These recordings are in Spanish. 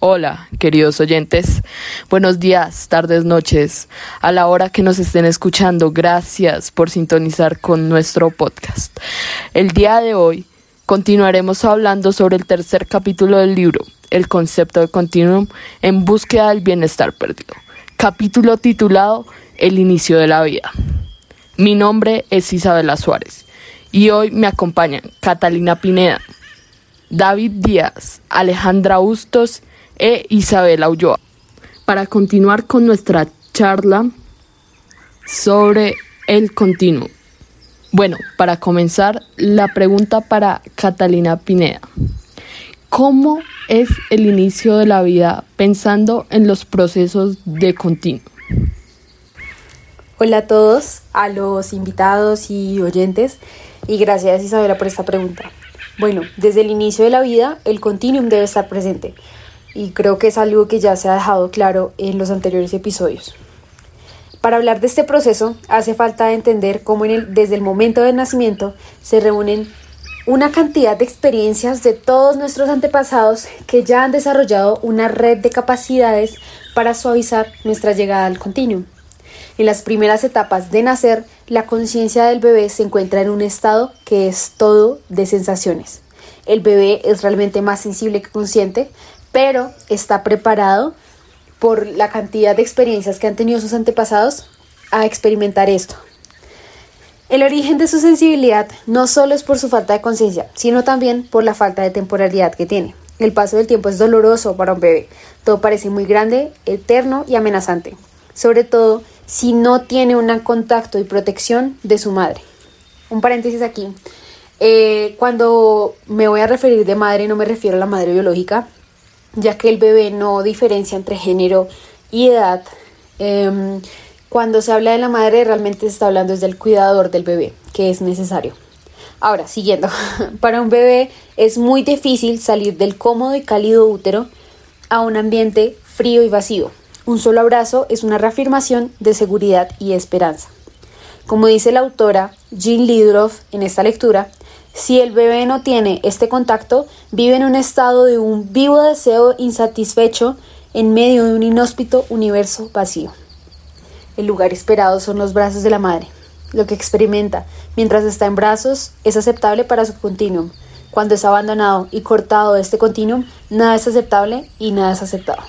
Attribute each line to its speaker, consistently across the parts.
Speaker 1: Hola, queridos oyentes. Buenos días, tardes, noches. A la hora que nos estén escuchando, gracias por sintonizar con nuestro podcast. El día de hoy continuaremos hablando sobre el tercer capítulo del libro, el concepto de continuum en búsqueda del bienestar perdido. Capítulo titulado El inicio de la vida. Mi nombre es Isabela Suárez y hoy me acompañan Catalina Pineda, David Díaz, Alejandra Bustos e Isabel Ulloa para continuar con nuestra charla sobre el continuo. Bueno, para comenzar, la pregunta para Catalina Pineda. ¿Cómo es el inicio de la vida pensando en los procesos de continuo?
Speaker 2: Hola a todos, a los invitados y oyentes, y gracias Isabela por esta pregunta. Bueno, desde el inicio de la vida, el continuum debe estar presente y creo que es algo que ya se ha dejado claro en los anteriores episodios. Para hablar de este proceso hace falta entender cómo desde el momento del nacimiento se reúnen una cantidad de experiencias de todos nuestros antepasados que ya han desarrollado una red de capacidades para suavizar nuestra llegada al continuum. En las primeras etapas de nacer, la conciencia del bebé se encuentra en un estado que es todo de sensaciones. El bebé es realmente más sensible que consciente, pero está preparado por la cantidad de experiencias que han tenido sus antepasados a experimentar esto. El origen de su sensibilidad no solo es por su falta de conciencia, sino también por la falta de temporalidad que tiene. El paso del tiempo es doloroso para un bebé. Todo parece muy grande, eterno y amenazante. Sobre todo si no tiene un contacto y protección de su madre. Un paréntesis aquí. Eh, cuando me voy a referir de madre no me refiero a la madre biológica, ya que el bebé no diferencia entre género y edad. Em, cuando se habla de la madre realmente se está hablando desde el cuidador del bebé, que es necesario. Ahora, siguiendo, para un bebé es muy difícil salir del cómodo y cálido útero a un ambiente frío y vacío. Un solo abrazo es una reafirmación de seguridad y esperanza. Como dice la autora Jean Lidroff en esta lectura, si el bebé no tiene este contacto, vive en un estado de un vivo deseo insatisfecho en medio de un inhóspito universo vacío. El lugar esperado son los brazos de la madre. Lo que experimenta mientras está en brazos es aceptable para su continuum. Cuando es abandonado y cortado de este continuum, nada es aceptable y nada es aceptado.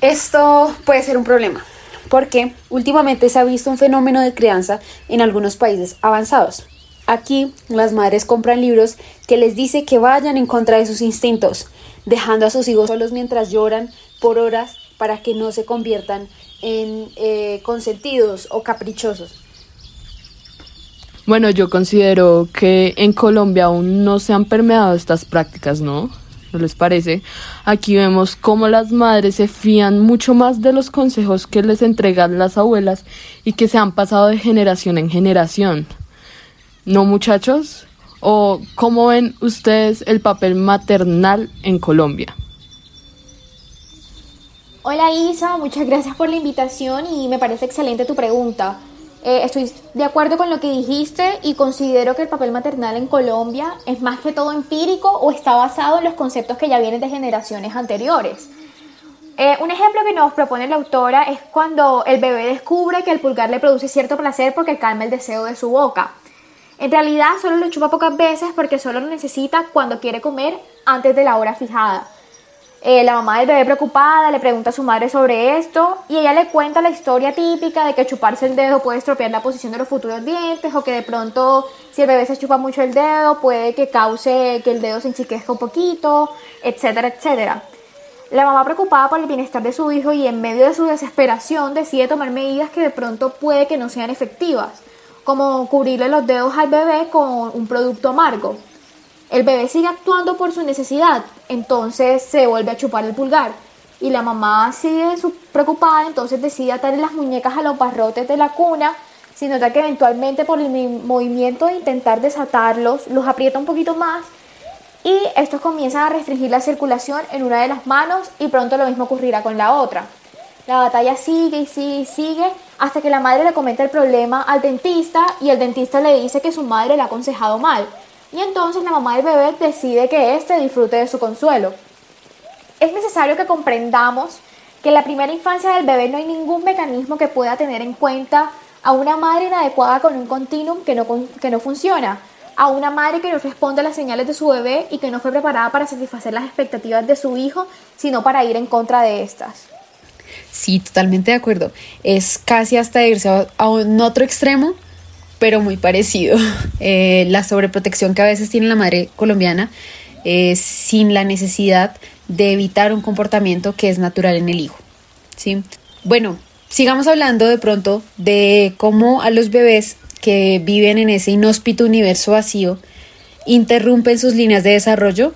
Speaker 2: Esto puede ser un problema, porque últimamente se ha visto un fenómeno de crianza en algunos países avanzados. Aquí las madres compran libros que les dice que vayan en contra de sus instintos, dejando a sus hijos solos mientras lloran por horas para que no se conviertan en eh, consentidos o caprichosos.
Speaker 1: Bueno, yo considero que en Colombia aún no se han permeado estas prácticas, ¿no? ¿No les parece? Aquí vemos cómo las madres se fían mucho más de los consejos que les entregan las abuelas y que se han pasado de generación en generación. ¿No, muchachos? ¿O cómo ven ustedes el papel maternal en Colombia?
Speaker 3: Hola Isa, muchas gracias por la invitación y me parece excelente tu pregunta. Eh, estoy de acuerdo con lo que dijiste y considero que el papel maternal en Colombia es más que todo empírico o está basado en los conceptos que ya vienen de generaciones anteriores. Eh, un ejemplo que nos propone la autora es cuando el bebé descubre que el pulgar le produce cierto placer porque calma el deseo de su boca. En realidad solo lo chupa pocas veces porque solo lo necesita cuando quiere comer antes de la hora fijada. Eh, la mamá del bebé preocupada le pregunta a su madre sobre esto y ella le cuenta la historia típica de que chuparse el dedo puede estropear la posición de los futuros dientes o que de pronto si el bebé se chupa mucho el dedo puede que cause que el dedo se enchiquezca un poquito, etcétera, etcétera. La mamá preocupada por el bienestar de su hijo y en medio de su desesperación decide tomar medidas que de pronto puede que no sean efectivas como cubrirle los dedos al bebé con un producto amargo. El bebé sigue actuando por su necesidad, entonces se vuelve a chupar el pulgar. Y la mamá sigue preocupada, entonces decide atarle las muñecas a los barrotes de la cuna, sin nota que eventualmente por el movimiento de intentar desatarlos, los aprieta un poquito más y estos comienzan a restringir la circulación en una de las manos y pronto lo mismo ocurrirá con la otra. La batalla sigue y sigue y sigue hasta que la madre le comenta el problema al dentista y el dentista le dice que su madre le ha aconsejado mal. Y entonces la mamá del bebé decide que éste disfrute de su consuelo. Es necesario que comprendamos que en la primera infancia del bebé no hay ningún mecanismo que pueda tener en cuenta a una madre inadecuada con un continuum que no, que no funciona, a una madre que no responde a las señales de su bebé y que no fue preparada para satisfacer las expectativas de su hijo, sino para ir en contra de estas.
Speaker 2: Sí, totalmente de acuerdo. Es casi hasta irse a un otro extremo, pero muy parecido. Eh, la sobreprotección que a veces tiene la madre colombiana eh, sin la necesidad de evitar un comportamiento que es natural en el hijo. ¿sí? Bueno, sigamos hablando de pronto de cómo a los bebés que viven en ese inhóspito universo vacío interrumpen sus líneas de desarrollo,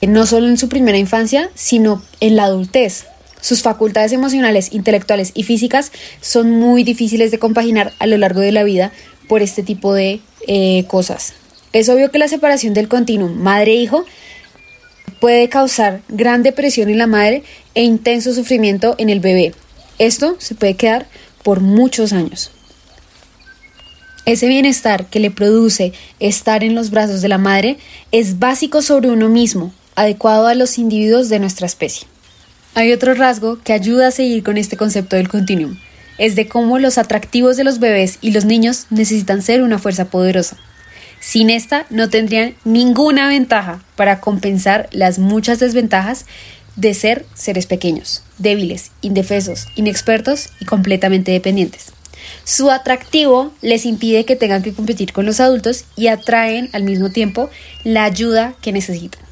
Speaker 2: no solo en su primera infancia, sino en la adultez. Sus facultades emocionales, intelectuales y físicas son muy difíciles de compaginar a lo largo de la vida por este tipo de eh, cosas. Es obvio que la separación del continuum madre-hijo puede causar gran depresión en la madre e intenso sufrimiento en el bebé. Esto se puede quedar por muchos años. Ese bienestar que le produce estar en los brazos de la madre es básico sobre uno mismo, adecuado a los individuos de nuestra especie. Hay otro rasgo que ayuda a seguir con este concepto del continuum, es de cómo los atractivos de los bebés y los niños necesitan ser una fuerza poderosa. Sin esta no tendrían ninguna ventaja para compensar las muchas desventajas de ser seres pequeños, débiles, indefesos, inexpertos y completamente dependientes. Su atractivo les impide que tengan que competir con los adultos y atraen al mismo tiempo la ayuda que necesitan.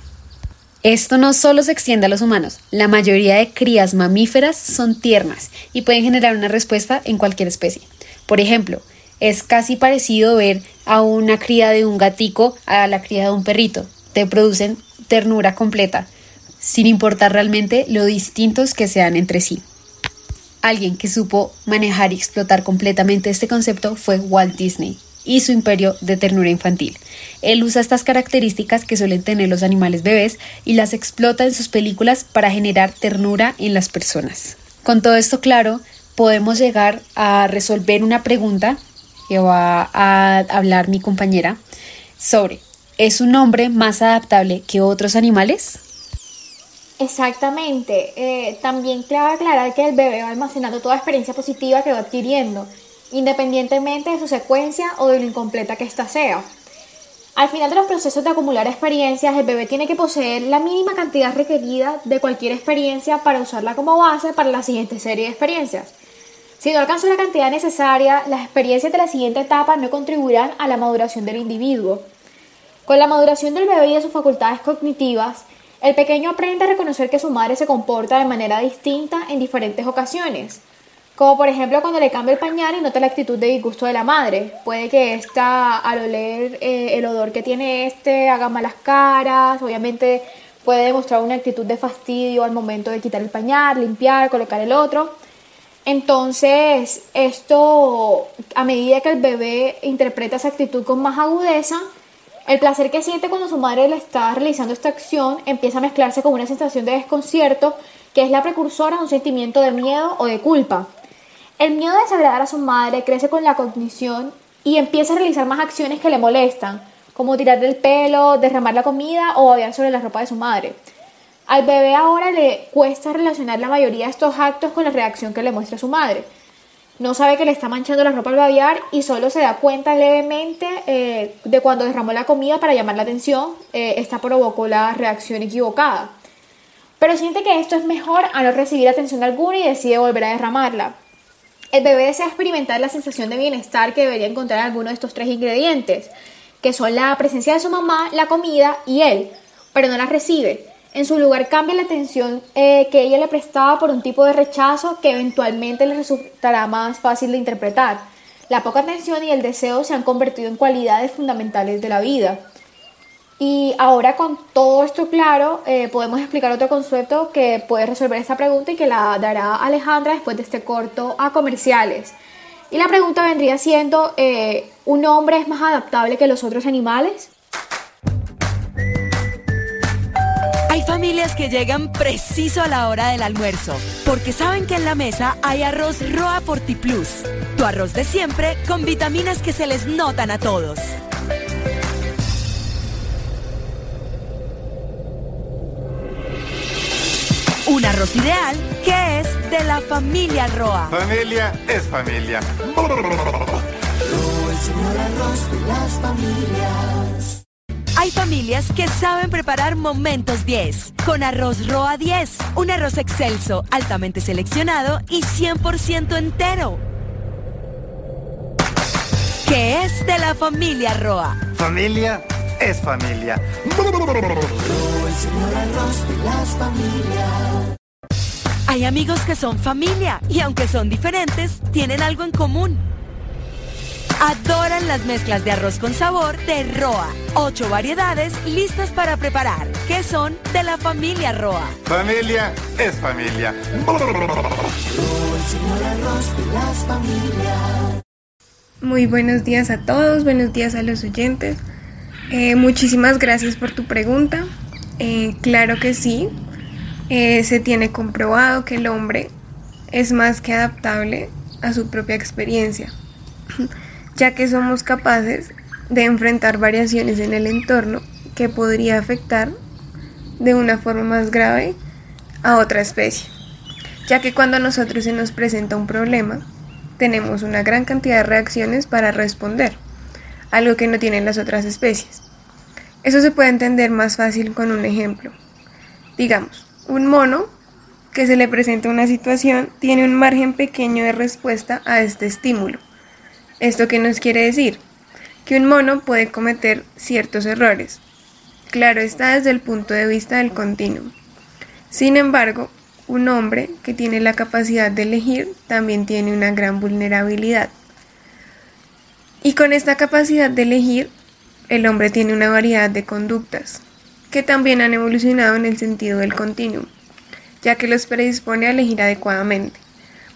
Speaker 2: Esto no solo se extiende a los humanos, la mayoría de crías mamíferas son tiernas y pueden generar una respuesta en cualquier especie. Por ejemplo, es casi parecido ver a una cría de un gatico a la cría de un perrito. Te producen ternura completa, sin importar realmente lo distintos que sean entre sí. Alguien que supo manejar y explotar completamente este concepto fue Walt Disney y su imperio de ternura infantil. Él usa estas características que suelen tener los animales bebés y las explota en sus películas para generar ternura en las personas. Con todo esto claro, podemos llegar a resolver una pregunta que va a hablar mi compañera sobre, ¿es un hombre más adaptable que otros animales?
Speaker 3: Exactamente. Eh, también cabe aclarar que el bebé va almacenando toda experiencia positiva que va adquiriendo, independientemente de su secuencia o de lo incompleta que ésta sea. Al final de los procesos de acumular experiencias, el bebé tiene que poseer la mínima cantidad requerida de cualquier experiencia para usarla como base para la siguiente serie de experiencias. Si no alcanza la cantidad necesaria, las experiencias de la siguiente etapa no contribuirán a la maduración del individuo. Con la maduración del bebé y de sus facultades cognitivas, el pequeño aprende a reconocer que su madre se comporta de manera distinta en diferentes ocasiones, como por ejemplo cuando le cambia el pañal y nota la actitud de disgusto de la madre. Puede que ésta, al oler eh, el odor que tiene este, haga malas caras, obviamente puede demostrar una actitud de fastidio al momento de quitar el pañal, limpiar, colocar el otro. Entonces, esto, a medida que el bebé interpreta esa actitud con más agudeza, el placer que siente cuando su madre le está realizando esta acción empieza a mezclarse con una sensación de desconcierto que es la precursora de un sentimiento de miedo o de culpa. El miedo de desagradar a su madre crece con la cognición y empieza a realizar más acciones que le molestan, como tirar del pelo, derramar la comida o babear sobre la ropa de su madre. Al bebé ahora le cuesta relacionar la mayoría de estos actos con la reacción que le muestra su madre. No sabe que le está manchando la ropa al babear y solo se da cuenta levemente eh, de cuando derramó la comida para llamar la atención. Eh, esta provocó la reacción equivocada. Pero siente que esto es mejor a no recibir atención alguna y decide volver a derramarla. El bebé desea experimentar la sensación de bienestar que debería encontrar en alguno de estos tres ingredientes, que son la presencia de su mamá, la comida y él, pero no la recibe. En su lugar cambia la atención eh, que ella le prestaba por un tipo de rechazo que eventualmente le resultará más fácil de interpretar. La poca atención y el deseo se han convertido en cualidades fundamentales de la vida. Y ahora con todo esto claro, eh, podemos explicar otro concepto que puede resolver esta pregunta y que la dará Alejandra después de este corto a comerciales. Y la pregunta vendría siendo, eh, ¿un hombre es más adaptable que los otros animales?
Speaker 4: familias que llegan preciso a la hora del almuerzo, porque saben que en la mesa hay arroz Roa Plus, tu arroz de siempre con vitaminas que se les notan a todos. Un arroz ideal que es de la familia Roa.
Speaker 5: Familia es familia.
Speaker 4: Hay familias que saben preparar momentos 10 con arroz Roa 10, un arroz excelso, altamente seleccionado y 100% entero. Que es de la familia Roa.
Speaker 5: Familia es familia.
Speaker 4: Hay amigos que son familia y aunque son diferentes, tienen algo en común. Adoran las mezclas de arroz con sabor de Roa. Ocho variedades listas para preparar, que son de la familia Roa.
Speaker 5: Familia es familia.
Speaker 6: Muy buenos días a todos, buenos días a los oyentes. Eh, muchísimas gracias por tu pregunta. Eh, claro que sí, eh, se tiene comprobado que el hombre es más que adaptable a su propia experiencia, ya que somos capaces de enfrentar variaciones en el entorno que podría afectar de una forma más grave a otra especie, ya que cuando a nosotros se nos presenta un problema, tenemos una gran cantidad de reacciones para responder, algo que no tienen las otras especies. Eso se puede entender más fácil con un ejemplo. Digamos, un mono que se le presenta una situación tiene un margen pequeño de respuesta a este estímulo. ¿Esto qué nos quiere decir? Que un mono puede cometer ciertos errores. Claro está desde el punto de vista del continuum. Sin embargo, un hombre que tiene la capacidad de elegir también tiene una gran vulnerabilidad. Y con esta capacidad de elegir, el hombre tiene una variedad de conductas que también han evolucionado en el sentido del continuum, ya que los predispone a elegir adecuadamente,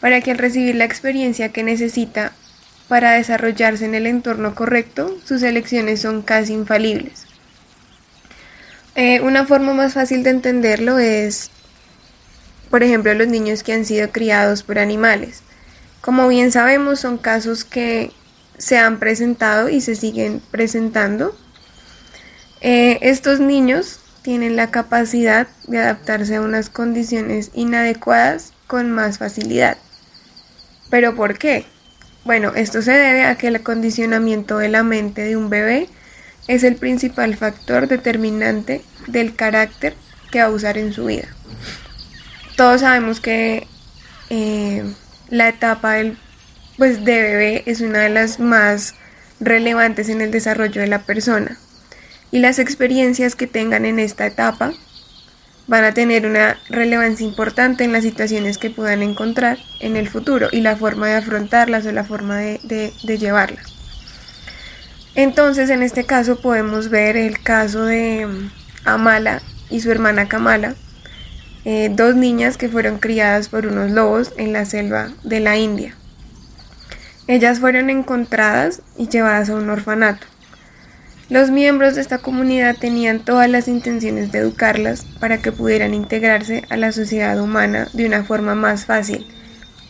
Speaker 6: para que al recibir la experiencia que necesita para desarrollarse en el entorno correcto, sus elecciones son casi infalibles. Eh, una forma más fácil de entenderlo es por ejemplo, los niños que han sido criados por animales. Como bien sabemos, son casos que se han presentado y se siguen presentando. Eh, estos niños tienen la capacidad de adaptarse a unas condiciones inadecuadas con más facilidad. ¿Pero por qué? Bueno, esto se debe a que el acondicionamiento de la mente de un bebé es el principal factor determinante del carácter que va a usar en su vida todos sabemos que eh, la etapa del, pues, de bebé es una de las más relevantes en el desarrollo de la persona. Y las experiencias que tengan en esta etapa van a tener una relevancia importante en las situaciones que puedan encontrar en el futuro y la forma de afrontarlas o la forma de, de llevarlas. Entonces, en este caso podemos ver el caso de Amala y su hermana Kamala, eh, dos niñas que fueron criadas por unos lobos en la selva de la India. Ellas fueron encontradas y llevadas a un orfanato. Los miembros de esta comunidad tenían todas las intenciones de educarlas para que pudieran integrarse a la sociedad humana de una forma más fácil,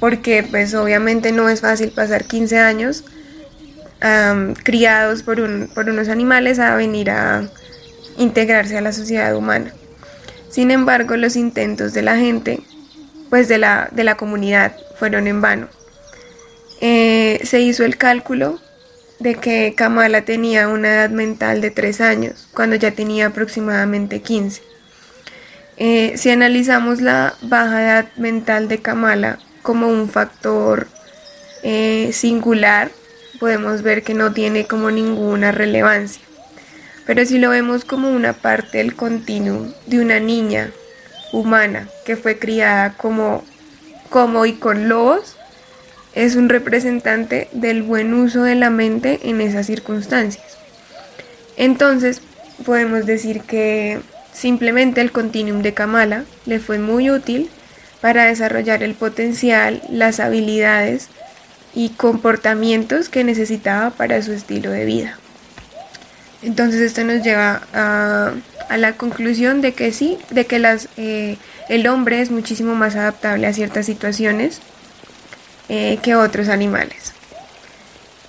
Speaker 6: porque pues obviamente no es fácil pasar 15 años criados por, por unos animales a venir a integrarse a la sociedad humana. Sin embargo, los intentos de la gente, pues de la, de la comunidad, fueron en vano. Eh, se hizo el cálculo de que Kamala tenía una edad mental de 3 años, cuando ya tenía aproximadamente 15. Eh, si analizamos la baja edad mental de Kamala como un factor eh, singular, podemos ver que no tiene como ninguna relevancia. Pero si lo vemos como una parte del continuum de una niña humana que fue criada como, como y con lobos, es un representante del buen uso de la mente en esas circunstancias. Entonces, podemos decir que simplemente el continuum de Kamala le fue muy útil para desarrollar el potencial, las habilidades y comportamientos que necesitaba para su estilo de vida. Entonces esto nos lleva a, la conclusión de que sí, de que eh, el hombre es muchísimo más adaptable a ciertas situaciones eh, que otros animales.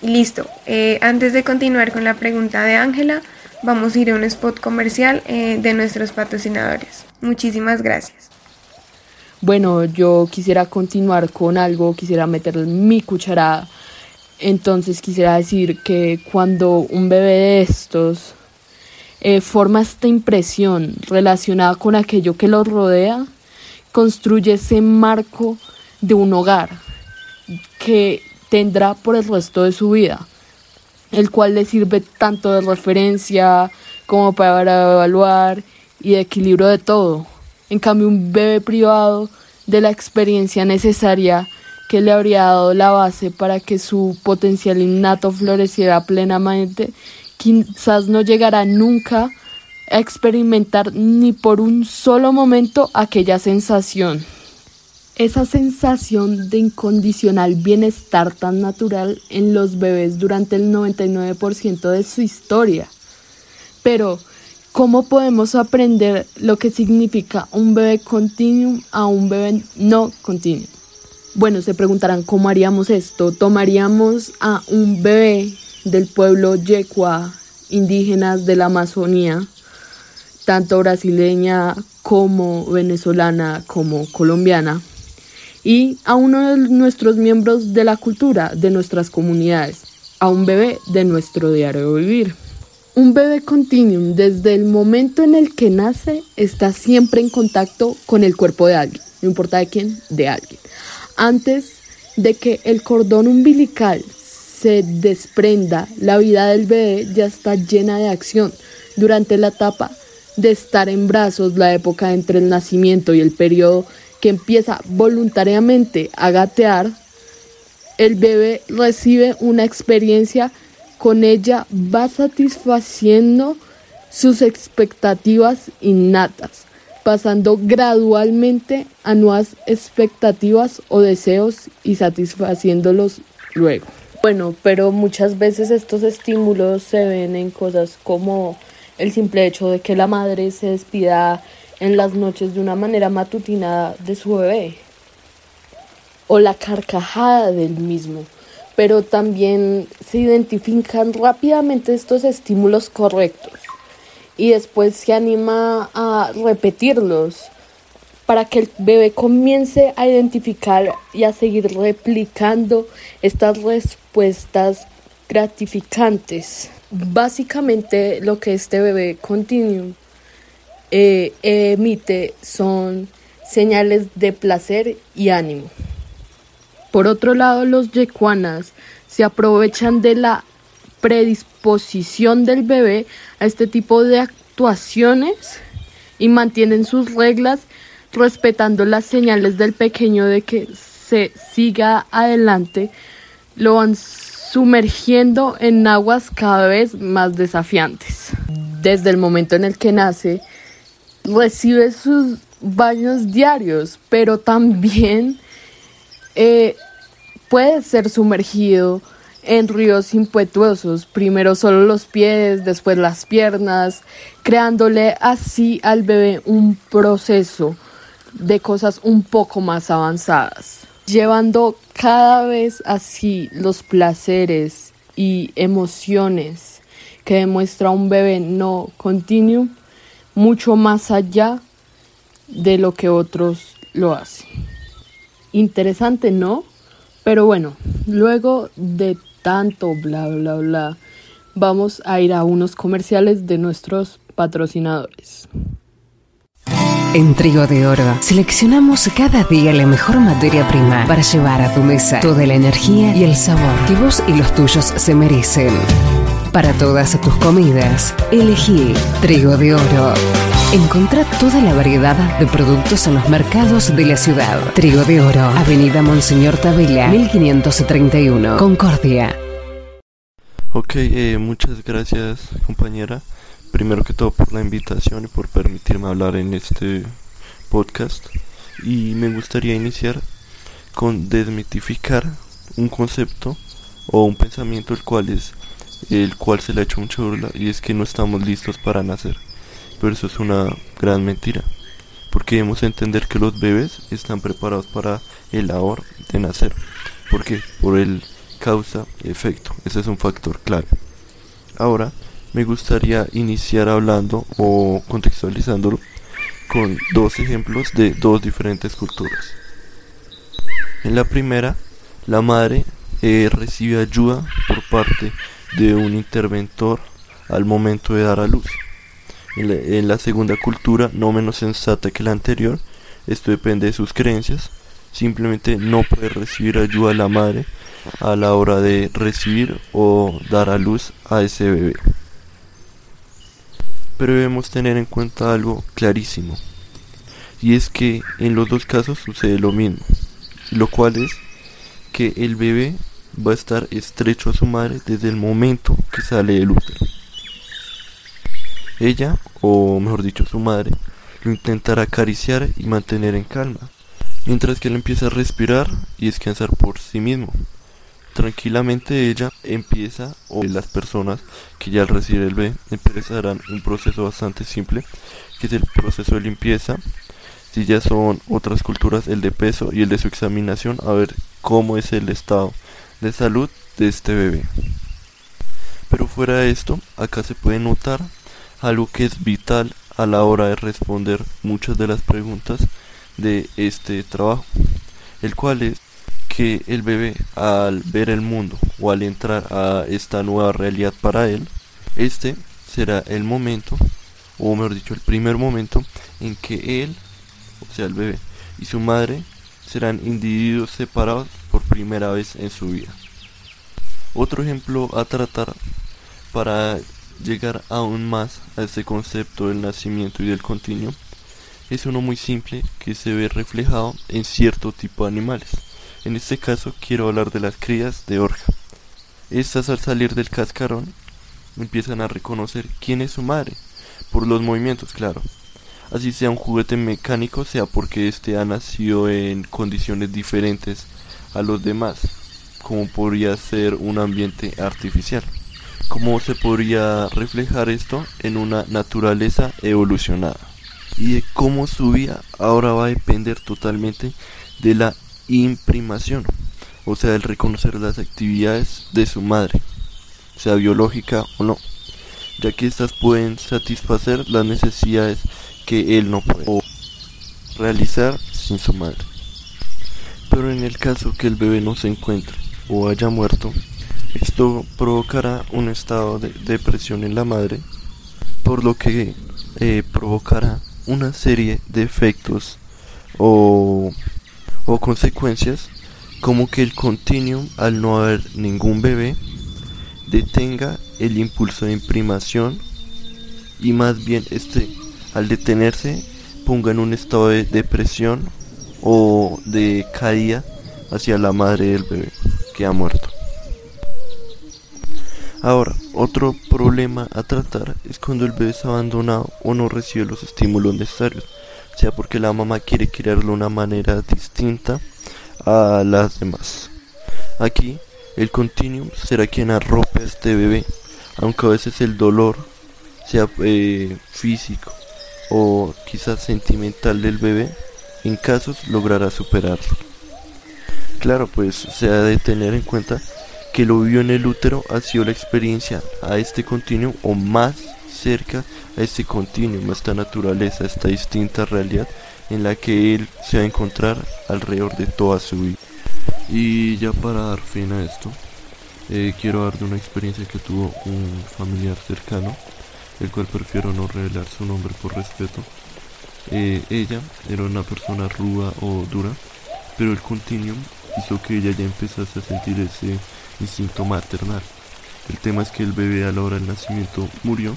Speaker 6: listo, eh, antes de continuar con la pregunta de Ángela, vamos a ir a un spot comercial de nuestros patrocinadores. Muchísimas gracias.
Speaker 1: bueno, yo quisiera continuar con algo, quisiera meter mi cucharada. Entonces quisiera decir que cuando un bebé de estos eh, forma esta impresión relacionada con aquello que lo rodea, construye ese marco de un hogar que tendrá por el resto de su vida, el cual le sirve tanto de referencia como para evaluar y de equilibrio de todo. En cambio, un bebé privado de la experiencia necesaria que le habría dado la base para que su potencial innato floreciera plenamente, quizás no llegará nunca a experimentar ni por un solo momento aquella sensación. Esa sensación de incondicional bienestar tan natural en los bebés durante el 99% de su historia. Pero, ¿cómo podemos aprender lo que significa un bebé continuum a un bebé no continuum? Bueno, se preguntarán cómo haríamos esto. Tomaríamos a un bebé del pueblo yecua, indígenas de la Amazonía, tanto brasileña como venezolana como colombiana, y a uno de nuestros miembros de la cultura, de nuestras comunidades, a un bebé de nuestro diario vivir. Un bebé continuum desde el momento en el que nace está siempre en contacto con el cuerpo de alguien, no importa de quién, de alguien. Antes de que el cordón umbilical se desprenda, la vida del bebé ya está llena de acción. Durante la etapa de estar en brazos, la época entre el nacimiento y el periodo que empieza voluntariamente a gatear, el bebé recibe una experiencia con ella va satisfaciendo sus expectativas innatas, pasando gradualmente a nuevas expectativas o deseos y satisfaciéndolos luego. Bueno, pero muchas veces estos estímulos se ven en cosas como el simple hecho de que la madre se despida en las noches de una manera matutina de su bebé. O la carcajada del mismo. Pero también se identifican rápidamente estos estímulos correctos. Y después se anima a repetirlos para que el bebé comience a identificar y a seguir replicando estas respuestas gratificantes. Básicamente lo que este bebé continuum eh, emite son señales de placer y ánimo. Por otro lado, los yecuanas se aprovechan de la predisposición del bebé a este tipo de actuaciones y mantienen sus reglas respetando las señales del pequeño de que se siga adelante, lo van sumergiendo en aguas cada vez más desafiantes. Desde el momento en el que nace, recibe sus baños diarios, pero también eh, puede ser sumergido en ríos impetuosos, primero solo los pies, después las piernas, creándole así al bebé un proceso de cosas un poco más avanzadas, llevando cada vez así los placeres y emociones que demuestra un bebé no continuo mucho más allá de lo que otros lo hacen. Interesante, ¿no? Pero bueno, luego de tanto bla bla bla, vamos a ir a unos comerciales de nuestros patrocinadores.
Speaker 7: En Trigo de Oro seleccionamos cada día la mejor materia prima para llevar a tu mesa toda la energía y el sabor que vos y los tuyos se merecen. Para todas tus comidas, elegí Trigo de Oro. Encontrá toda la variedad de productos en los mercados de la ciudad. Trigo de Oro, Avenida Monseñor Tabela, 1531, Concordia.
Speaker 8: Ok, eh, muchas gracias compañera. Primero que todo por la invitación y por permitirme hablar en este podcast. Y me gustaría iniciar con desmitificar un concepto o un pensamiento el cual es el cual se le ha hecho mucha burla y es que no estamos listos para nacer pero eso es una gran mentira. Porque debemos entender que los bebés están preparados para el ahora de nacer. ¿Por qué? Por el causa-efecto. Ese es un factor clave. Ahora, me gustaría iniciar hablando o contextualizándolo con dos ejemplos de dos diferentes culturas. En la primera, la madre eh, recibe ayuda por parte de un interventor al momento de dar a luz. En la, segunda cultura, no menos sensata que la anterior, esto depende de sus creencias, simplemente no puede recibir ayuda a la madre a la hora de recibir o dar a luz a ese bebé. Pero debemos tener en cuenta algo clarísimo, y es que en los dos casos sucede lo mismo lo cual es que el bebé va a estar estrecho a su madre desde el momento que sale del útero. Ella, o mejor dicho su madre, lo intentará acariciar y mantener en calma, mientras que él empieza a respirar y descansar por sí mismo. Tranquilamente ella empieza, o las personas que ya al recibir el bebé empezarán un proceso bastante simple, que es el proceso de limpieza si ya son otras culturas, el de peso y el de su examinación, a ver cómo es el estado de salud de este bebé. Pero fuera de esto, acá se puede notar algo que es vital a la hora de responder muchas de las preguntas de este trabajo, el cual es que el bebé al ver el mundo o al entrar a esta nueva realidad para él, este será el momento, o mejor dicho, el primer momento en que él o sea el bebé, y su madre serán individuos separados por primera vez en su vida. Otro ejemplo a tratar para llegar aún más a este concepto del nacimiento y del continuo es uno muy simple que se ve reflejado en cierto tipo de animales. En este caso quiero hablar de las crías de orja. Estas al salir del cascarón empiezan a reconocer quién es su madre, por los movimientos, claro, así sea un juguete mecánico, sea porque éste ha nacido en condiciones diferentes a los demás, como podría ser un ambiente artificial. ¿Cómo se podría reflejar esto en una naturaleza evolucionada? Y de cómo su vida ahora va a depender totalmente de la imprimación, o sea, el reconocer las actividades de su madre, sea biológica o no, ya que éstas pueden satisfacer las necesidades que él no puede realizar sin su madre. Pero en el caso que el bebé no se encuentre o haya muerto, esto provocará un estado de depresión en la madre, por lo que eh, provocará una serie de efectos o, o consecuencias como que el continuum al no haber ningún bebé detenga el impulso de imprimación y más bien este al detenerse ponga en un estado de depresión o de caída hacia la madre del bebé que ha muerto. Ahora, otro problema a tratar es cuando el bebé es abandonado o no recibe los estímulos necesarios, sea porque la mamá quiere criarlo de una manera distinta a las demás. Aquí, el continuum será quien arrope a este bebé, aunque a veces el dolor sea eh, físico o quizás sentimental del bebé, en casos logrará superarlo. Claro, pues se ha de tener en cuenta que lo vivió en el útero ha sido la experiencia a este continuo o más cerca a este continuo, a esta naturaleza, a esta distinta realidad en la que él se va a encontrar alrededor de toda su vida. Y ya para dar fin a esto, eh, quiero dar de una experiencia que tuvo un familiar cercano el cual prefiero no revelar su nombre por respeto. Eh, ella era una persona ruda o dura, pero el continuum hizo que ella ya empezase a sentir ese instinto maternal. El tema es que el bebé a la hora del nacimiento murió,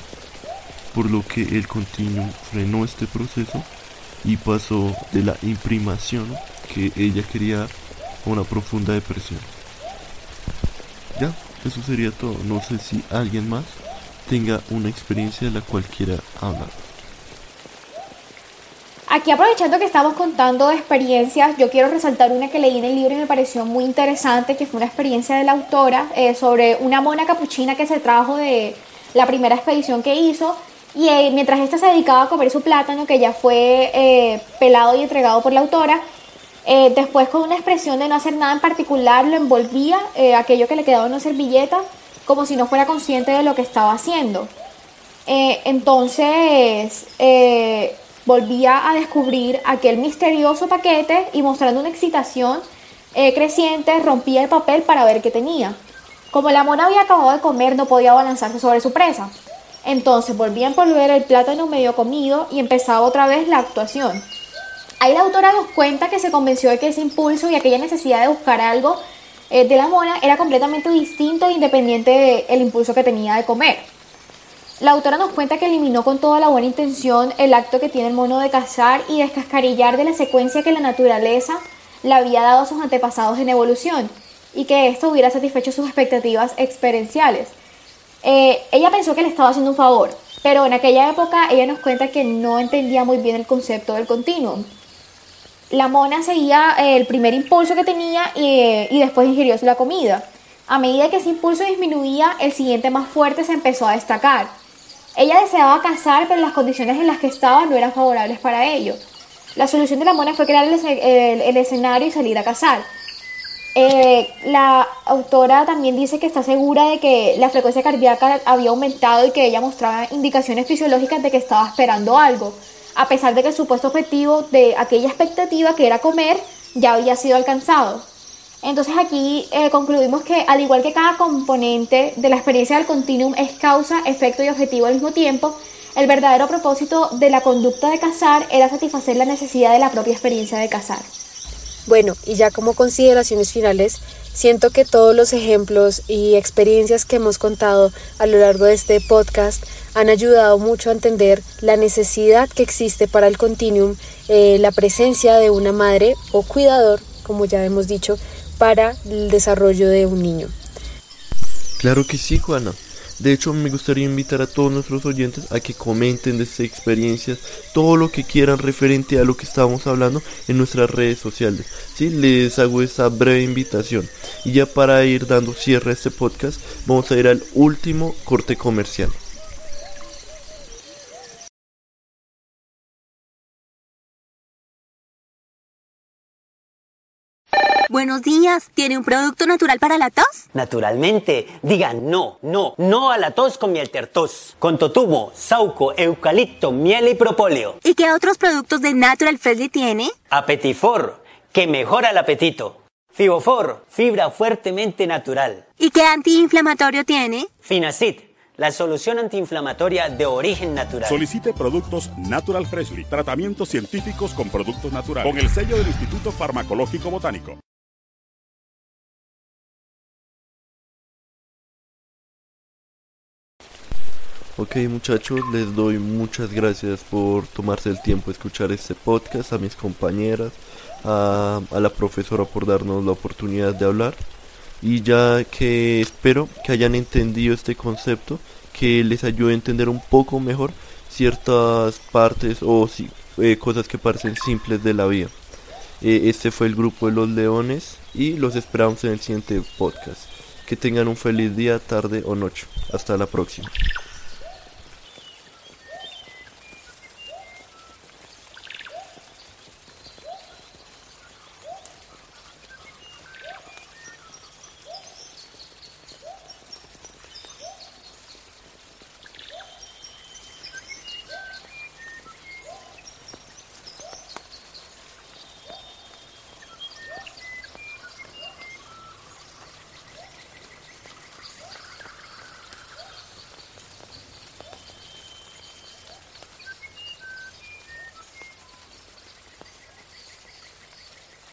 Speaker 8: por lo que el continuum frenó este proceso y pasó de la imprimación que ella quería a una profunda depresión. Ya, eso sería todo. No sé si alguien más tenga una experiencia de la cual quiera hablar.
Speaker 3: Aquí aprovechando que estamos contando experiencias, yo quiero resaltar una que leí en el libro y me pareció muy interesante, que fue una experiencia de la autora eh, sobre una mona capuchina que se trajo de la primera expedición que hizo y eh, mientras ésta se dedicaba a comer su plátano, que ya fue eh, pelado y entregado por la autora, después con una expresión de no hacer nada en particular lo envolvía, aquello que le quedaba en una servilleta, como si no fuera consciente de lo que estaba haciendo. Entonces, volvía a descubrir aquel misterioso paquete y mostrando una excitación eh, creciente rompía el papel para ver qué tenía. Como la mona había acabado de comer no podía balanzarse sobre su presa. Entonces volvía a envolver el plátano medio comido y empezaba otra vez la actuación. Ahí la autora nos cuenta que se convenció de que ese impulso y aquella necesidad de buscar algo eh, de la mona era completamente distinto e independiente del impulso que tenía de comer. La autora nos cuenta que eliminó con toda la buena intención el acto que tiene el mono de cazar y descascarillar de la secuencia que la naturaleza le había dado a sus antepasados en evolución y que esto hubiera satisfecho sus expectativas experienciales. Eh, ella pensó que le estaba haciendo un favor, pero en aquella época ella nos cuenta que no entendía muy bien el concepto del continuum. La mona seguía eh, el primer impulso que tenía y, y después ingirió la comida. A medida que ese impulso disminuía, el siguiente más fuerte se empezó a destacar. Ella deseaba cazar, pero las condiciones en las que estaba no eran favorables para ello. La solución de la mona fue crear el, escenario y salir a cazar. Eh, la autora también dice que está segura de que la frecuencia cardíaca había aumentado y que ella mostraba indicaciones fisiológicas de que estaba esperando algo, a pesar de que el supuesto objetivo de aquella expectativa que era comer ya había sido alcanzado. Entonces aquí eh, concluimos que al igual que cada componente de la experiencia del continuum es causa, efecto y objetivo al mismo tiempo, el verdadero propósito de la conducta de cazar era satisfacer la necesidad de la propia experiencia de cazar.
Speaker 2: Bueno, y ya como consideraciones finales, siento que todos los ejemplos y experiencias que hemos contado a lo largo de este podcast han ayudado mucho a entender la necesidad que existe para el continuum, eh, la presencia de una madre o cuidador, como ya hemos dicho, para el desarrollo de un niño.
Speaker 8: Claro que sí, Juana. De hecho, me gustaría invitar a todos nuestros oyentes a que comenten de estas experiencias, todo lo que quieran referente a lo que estábamos hablando en nuestras redes sociales. ¿sí? Les hago esta breve invitación. Y ya para ir dando cierre a este podcast, vamos a ir al último corte comercial.
Speaker 9: Buenos días, ¿tiene un producto natural para la tos?
Speaker 10: Naturalmente, digan no, no, no a la tos con miel tertos, con totumo, sauco, eucalipto, miel y propóleo.
Speaker 9: ¿Y qué otros productos de Natural Freshly tiene?
Speaker 10: Apetifor, que mejora el apetito. Fibofor, fibra fuertemente natural.
Speaker 9: ¿Y qué antiinflamatorio tiene?
Speaker 10: Finacid, la solución antiinflamatoria de origen natural.
Speaker 11: Solicite productos Natural Freshly, tratamientos científicos con productos naturales, con el sello del Instituto Farmacológico Botánico.
Speaker 8: Ok muchachos, les doy muchas gracias por tomarse el tiempo de escuchar este podcast, a mis compañeras, a, la profesora por darnos la oportunidad de hablar y ya que espero que hayan entendido este concepto, que les ayude a entender un poco mejor ciertas partes o eh, cosas que parecen simples de la vida. Eh, este fue el grupo de los leones y los esperamos en el siguiente podcast. Que tengan un feliz día, tarde o noche. Hasta la próxima.